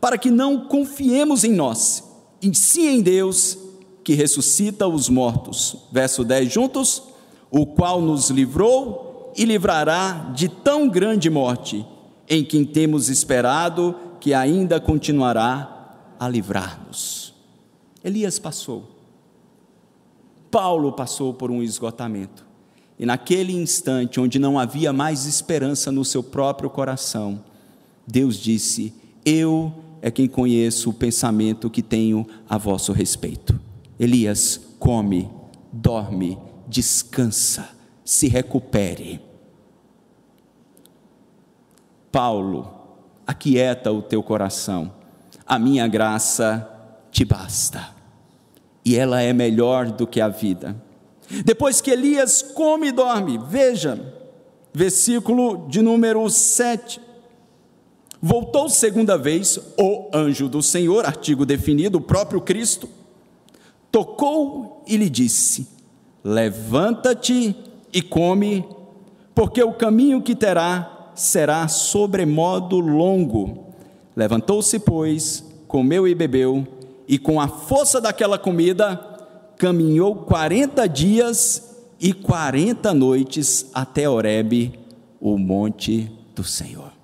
para que não confiemos em nós, e sim em Deus, que ressuscita os mortos. Verso 10 juntos: o qual nos livrou e livrará de tão grande morte, em quem temos esperado que ainda continuará a livrar-nos. Elias passou. Paulo passou por um esgotamento. E naquele instante, onde não havia mais esperança no seu próprio coração, Deus disse: Eu é quem conheço o pensamento que tenho a vosso respeito. Elias, come, dorme, descansa se recupere. Paulo, aquieta o teu coração, a minha graça te basta, e ela é melhor do que a vida. Depois que Elias come e dorme, veja, versículo de número 7. Voltou segunda vez o anjo do Senhor, artigo definido, o próprio Cristo, tocou e lhe disse: Levanta-te e come, porque o caminho que terá será sobremodo longo. Levantou-se, pois, comeu e bebeu, e com a força daquela comida, caminhou quarenta dias e quarenta noites até Horebe, o monte do Senhor.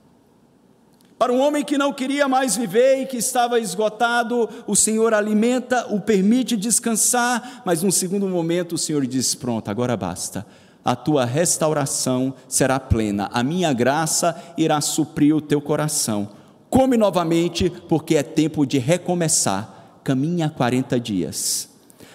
Para um homem que não queria mais viver e que estava esgotado, o Senhor alimenta, o permite descansar, mas num segundo momento o Senhor diz: Pronto, agora basta a tua restauração será plena, a minha graça irá suprir o teu coração. Come novamente, porque é tempo de recomeçar. Caminha 40 dias.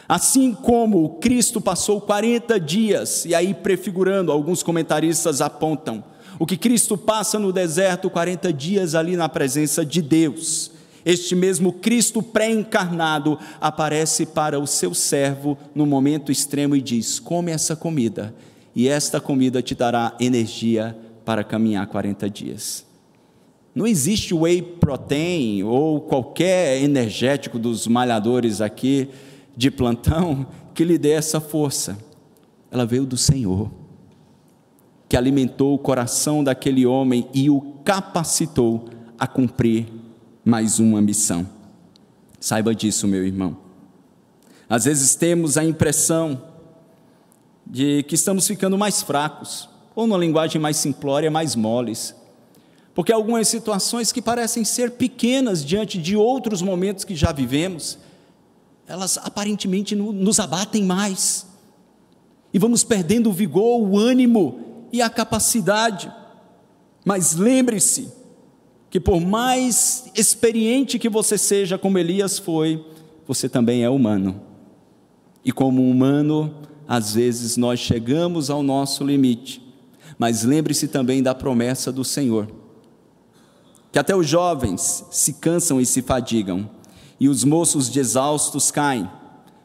Assim como Cristo passou 40 dias, e aí prefigurando, alguns comentaristas apontam, o que Cristo passa no deserto 40 dias ali na presença de Deus. Este mesmo Cristo pré-encarnado aparece para o seu servo no momento extremo e diz: Come essa comida e esta comida te dará energia para caminhar 40 dias. Não existe whey protein ou qualquer energético dos malhadores aqui de plantão que lhe dê essa força. Ela veio do Senhor, que alimentou o coração daquele homem e o capacitou a cumprir mais uma missão. Saiba disso, meu irmão. Às vezes temos a impressão de que estamos ficando mais fracos, ou numa linguagem mais simplória, mais moles. Porque algumas situações que parecem ser pequenas diante de outros momentos que já vivemos, elas aparentemente nos abatem mais. E vamos perdendo o vigor, o ânimo e a capacidade. Mas lembre-se que, por mais experiente que você seja, como Elias foi, você também é humano. E como humano, às vezes nós chegamos ao nosso limite, mas lembre-se também da promessa do Senhor, que até os jovens se cansam e se fadigam, e os moços de exaustos caem,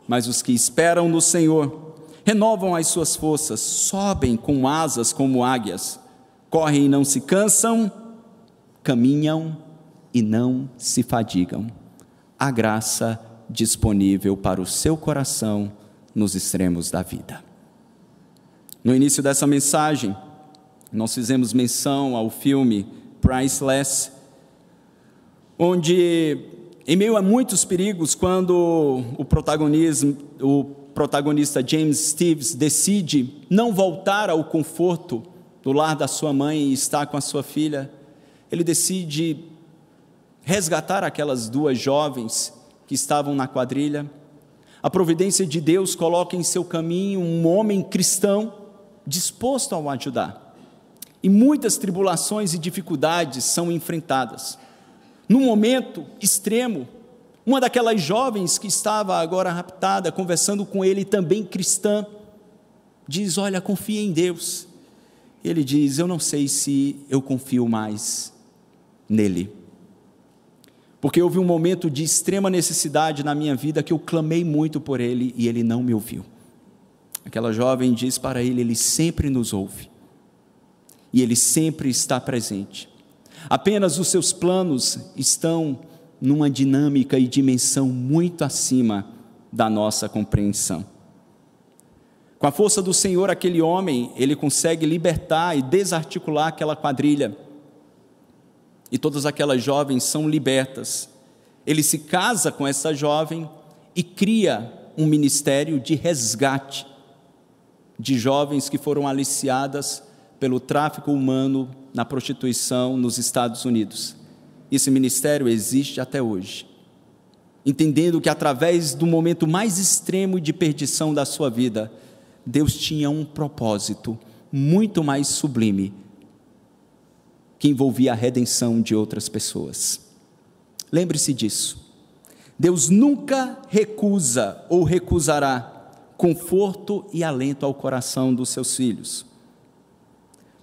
mas os que esperam no Senhor renovam as suas forças, sobem com asas como águias, correm e não se cansam, caminham e não se fadigam. A graça disponível para o seu coração nos extremos da vida. No início dessa mensagem, nós fizemos menção ao filme Priceless, onde, em meio a muitos perigos, quando o, protagonismo, o protagonista James Stevens decide não voltar ao conforto do lar da sua mãe e estar com a sua filha, ele decide resgatar aquelas duas jovens que estavam na quadrilha. A providência de Deus coloca em seu caminho um homem cristão disposto a o ajudar. E muitas tribulações e dificuldades são enfrentadas. Num momento extremo, uma daquelas jovens que estava agora raptada, conversando com ele, também cristã, diz: Olha, confia em Deus. Ele diz: Eu não sei se eu confio mais nele. Porque houve um momento de extrema necessidade na minha vida que eu clamei muito por ele e ele não me ouviu. Aquela jovem diz para ele: Ele sempre nos ouve e ele sempre está presente. Apenas os seus planos estão numa dinâmica e dimensão muito acima da nossa compreensão. Com a força do Senhor, aquele homem, ele consegue libertar e desarticular aquela quadrilha. E todas aquelas jovens são libertas. Ele se casa com essa jovem e cria um ministério de resgate de jovens que foram aliciadas pelo tráfico humano na prostituição nos Estados Unidos. Esse ministério existe até hoje. Entendendo que através do momento mais extremo de perdição da sua vida, Deus tinha um propósito muito mais sublime que envolvia a redenção de outras pessoas. Lembre-se disso. Deus nunca recusa ou recusará conforto e alento ao coração dos seus filhos.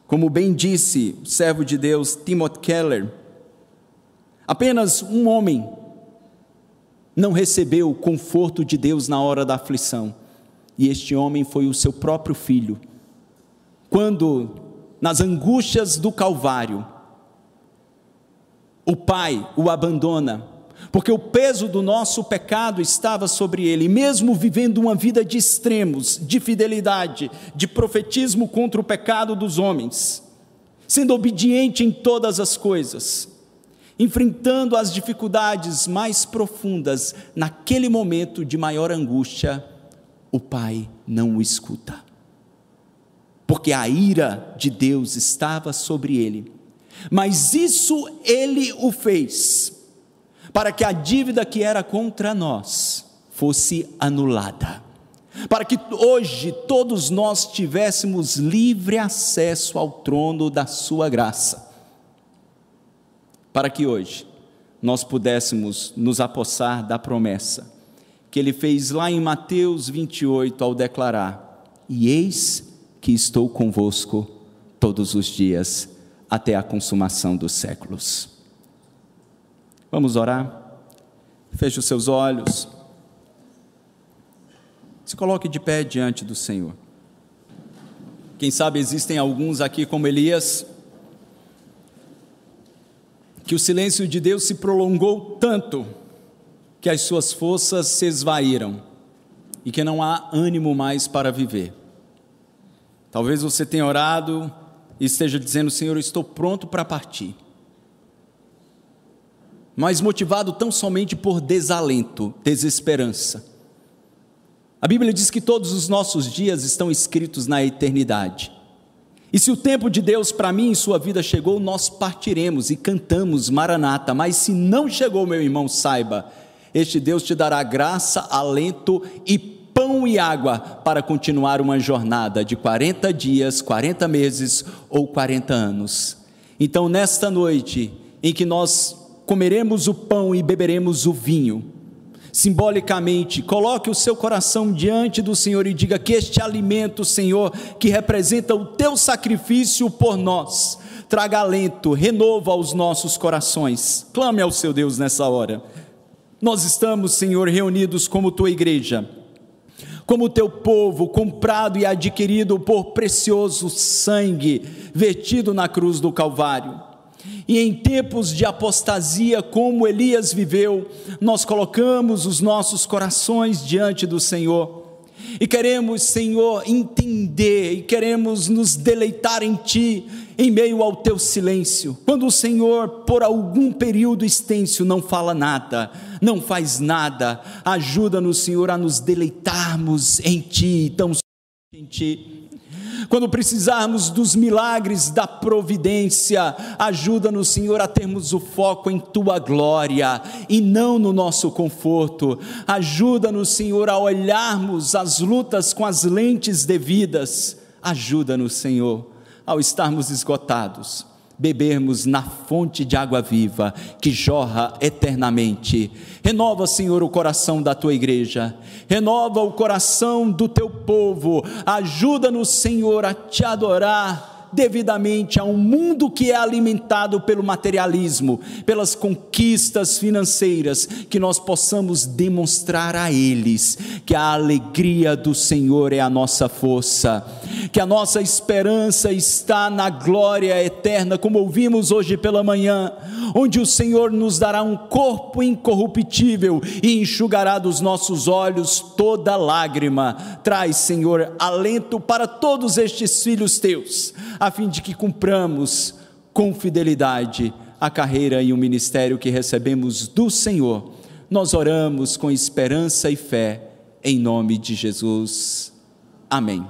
Como bem disse o servo de Deus Timothy Keller, apenas um homem não recebeu o conforto de Deus na hora da aflição e este homem foi o seu próprio filho. Quando, nas angústias do Calvário, o pai o abandona, porque o peso do nosso pecado estava sobre ele, mesmo vivendo uma vida de extremos, de fidelidade, de profetismo contra o pecado dos homens, sendo obediente em todas as coisas, enfrentando as dificuldades mais profundas, naquele momento de maior angústia, o pai não o escuta. Porque a ira de Deus estava sobre ele. Mas isso ele o fez para que a dívida que era contra nós fosse anulada. Para que hoje todos nós tivéssemos livre acesso ao trono da Sua graça. Para que hoje nós pudéssemos nos apossar da promessa que ele fez lá em Mateus 28 ao declarar: E eis que estou convosco todos os dias até a consumação dos séculos. Vamos orar? Feche os seus olhos. Se coloque de pé diante do Senhor. Quem sabe existem alguns aqui como Elias, que o silêncio de Deus se prolongou tanto que as suas forças se esvaíram e que não há ânimo mais para viver. Talvez você tenha orado e esteja dizendo: Senhor, eu estou pronto para partir. Mas motivado tão somente por desalento, desesperança. A Bíblia diz que todos os nossos dias estão escritos na eternidade. E se o tempo de Deus para mim em sua vida chegou, nós partiremos e cantamos Maranata. Mas se não chegou, meu irmão, saiba, este Deus te dará graça, alento e pão e água para continuar uma jornada de 40 dias, 40 meses ou 40 anos. Então, nesta noite em que nós comeremos o pão e beberemos o vinho, simbolicamente, coloque o seu coração diante do Senhor e diga que este alimento, Senhor, que representa o teu sacrifício por nós, traga alento, renova aos nossos corações. Clame ao seu Deus nessa hora. Nós estamos, Senhor, reunidos como tua igreja, como teu povo, comprado e adquirido por precioso sangue vertido na cruz do Calvário. E em tempos de apostasia, como Elias viveu, nós colocamos os nossos corações diante do Senhor e queremos, Senhor, entender e queremos nos deleitar em Ti em meio ao Teu silêncio. Quando o Senhor, por algum período extenso, não fala nada, não faz nada, ajuda-nos, Senhor, a nos deleitarmos em Ti, tão em Ti quando precisarmos dos milagres da providência, ajuda-nos, Senhor, a termos o foco em tua glória e não no nosso conforto. Ajuda-nos, Senhor, a olharmos as lutas com as lentes devidas. Ajuda-nos, Senhor, ao estarmos esgotados bebermos na fonte de água viva que jorra eternamente. Renova, Senhor, o coração da tua igreja, renova o coração do teu povo, ajuda-nos, Senhor, a te adorar devidamente a um mundo que é alimentado pelo materialismo, pelas conquistas financeiras, que nós possamos demonstrar a eles que a alegria do Senhor é a nossa força, que a nossa esperança está na glória eterna, como ouvimos hoje pela manhã, onde o Senhor nos dará um corpo incorruptível e enxugará dos nossos olhos toda lágrima. Traz, Senhor, alento para todos estes filhos teus a fim de que cumpramos com fidelidade a carreira e o ministério que recebemos do Senhor. Nós oramos com esperança e fé, em nome de Jesus. Amém.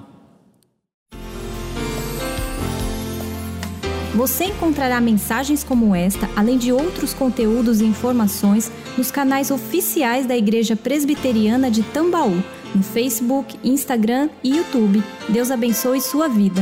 Você encontrará mensagens como esta, além de outros conteúdos e informações, nos canais oficiais da Igreja Presbiteriana de Tambaú, no Facebook, Instagram e YouTube. Deus abençoe sua vida.